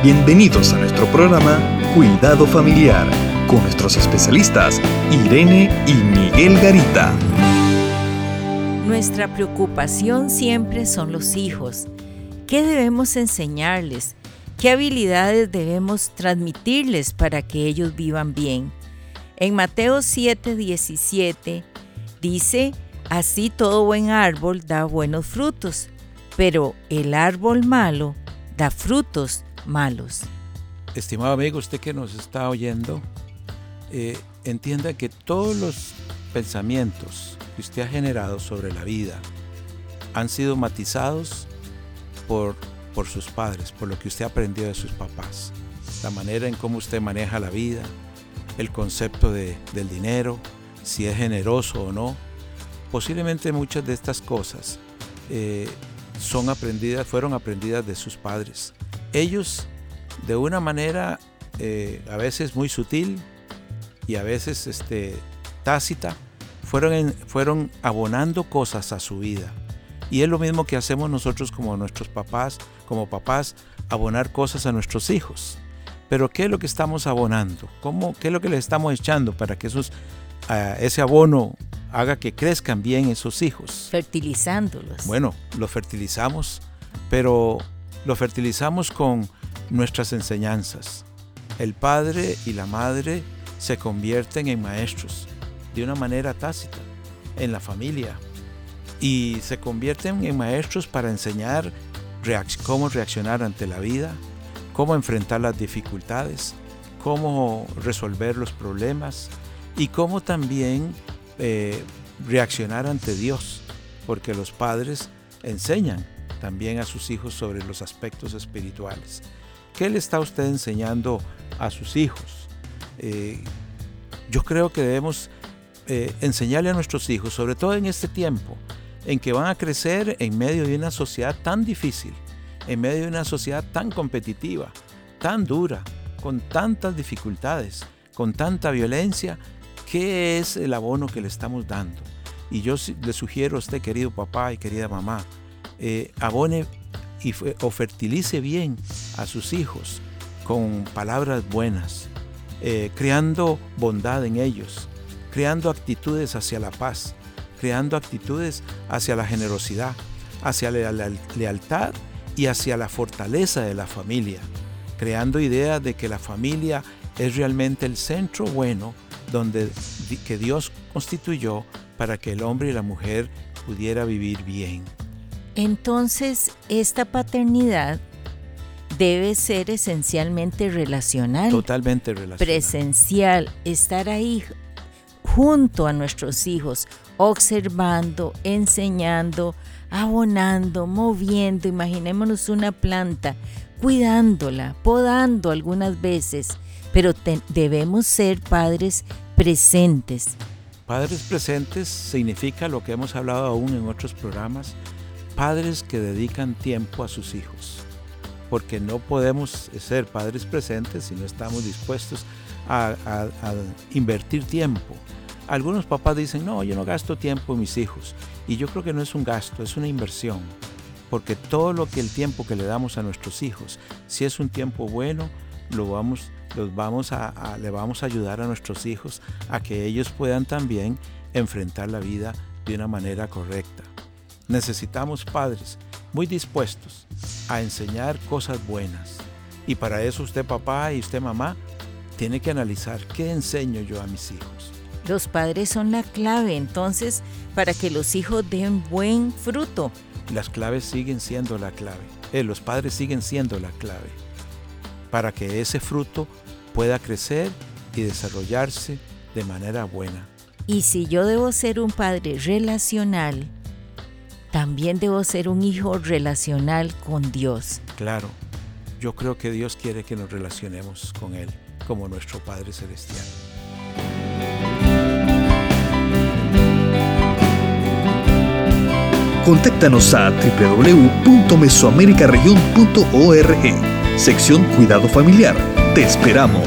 Bienvenidos a nuestro programa Cuidado Familiar con nuestros especialistas Irene y Miguel Garita. Nuestra preocupación siempre son los hijos. ¿Qué debemos enseñarles? ¿Qué habilidades debemos transmitirles para que ellos vivan bien? En Mateo 7:17 dice, así todo buen árbol da buenos frutos, pero el árbol malo da frutos malos. Estimado amigo, usted que nos está oyendo, eh, entienda que todos los pensamientos que usted ha generado sobre la vida han sido matizados por, por sus padres, por lo que usted aprendió de sus papás, la manera en cómo usted maneja la vida, el concepto de, del dinero, si es generoso o no. Posiblemente muchas de estas cosas eh, son aprendidas, fueron aprendidas de sus padres. Ellos, de una manera eh, a veces muy sutil y a veces este, tácita, fueron, fueron abonando cosas a su vida. Y es lo mismo que hacemos nosotros como nuestros papás, como papás, abonar cosas a nuestros hijos. Pero ¿qué es lo que estamos abonando? ¿Cómo, ¿Qué es lo que le estamos echando para que esos, ese abono haga que crezcan bien esos hijos? Fertilizándolos. Bueno, los fertilizamos, pero lo fertilizamos con nuestras enseñanzas. El padre y la madre se convierten en maestros de una manera tácita en la familia y se convierten en maestros para enseñar cómo reaccionar ante la vida, cómo enfrentar las dificultades, cómo resolver los problemas y cómo también eh, reaccionar ante Dios, porque los padres enseñan también a sus hijos sobre los aspectos espirituales. ¿Qué le está usted enseñando a sus hijos? Eh, yo creo que debemos eh, enseñarle a nuestros hijos, sobre todo en este tiempo, en que van a crecer en medio de una sociedad tan difícil, en medio de una sociedad tan competitiva, tan dura, con tantas dificultades, con tanta violencia, ¿qué es el abono que le estamos dando? Y yo le sugiero a usted, querido papá y querida mamá, eh, abone y o fertilice bien a sus hijos con palabras buenas, eh, creando bondad en ellos, creando actitudes hacia la paz, creando actitudes hacia la generosidad, hacia la lealtad y hacia la fortaleza de la familia, creando ideas de que la familia es realmente el centro bueno donde que Dios constituyó para que el hombre y la mujer pudiera vivir bien. Entonces, esta paternidad debe ser esencialmente relacional. Totalmente relacional. Presencial, estar ahí junto a nuestros hijos, observando, enseñando, abonando, moviendo. Imaginémonos una planta, cuidándola, podando algunas veces, pero debemos ser padres presentes. Padres presentes significa lo que hemos hablado aún en otros programas, padres que dedican tiempo a sus hijos, porque no podemos ser padres presentes si no estamos dispuestos a, invertir tiempo. Algunos papás dicen, no, yo no gasto tiempo en mis hijos. Y yo creo que no es un gasto, es una inversión. Porque todo lo que el tiempo que le damos a nuestros hijos, si es un tiempo bueno, lo vamos, los vamos a, le vamos a ayudar a nuestros hijos a que ellos puedan también enfrentar la vida de una manera correcta. Necesitamos padres muy dispuestos a enseñar cosas buenas. Y para eso usted papá y usted mamá tiene que analizar qué enseño yo a mis hijos. Los padres son la clave entonces para que los hijos den buen fruto. Las claves siguen siendo la clave. Eh, los padres siguen siendo la clave para que ese fruto pueda crecer y desarrollarse de manera buena. Y si yo debo ser un padre relacional, también debo ser un hijo relacional con Dios. Claro, yo creo que Dios quiere que nos relacionemos con Él como nuestro Padre Celestial. Contáctanos a www.mesoamericaregion.org, sección Cuidado Familiar. Te esperamos.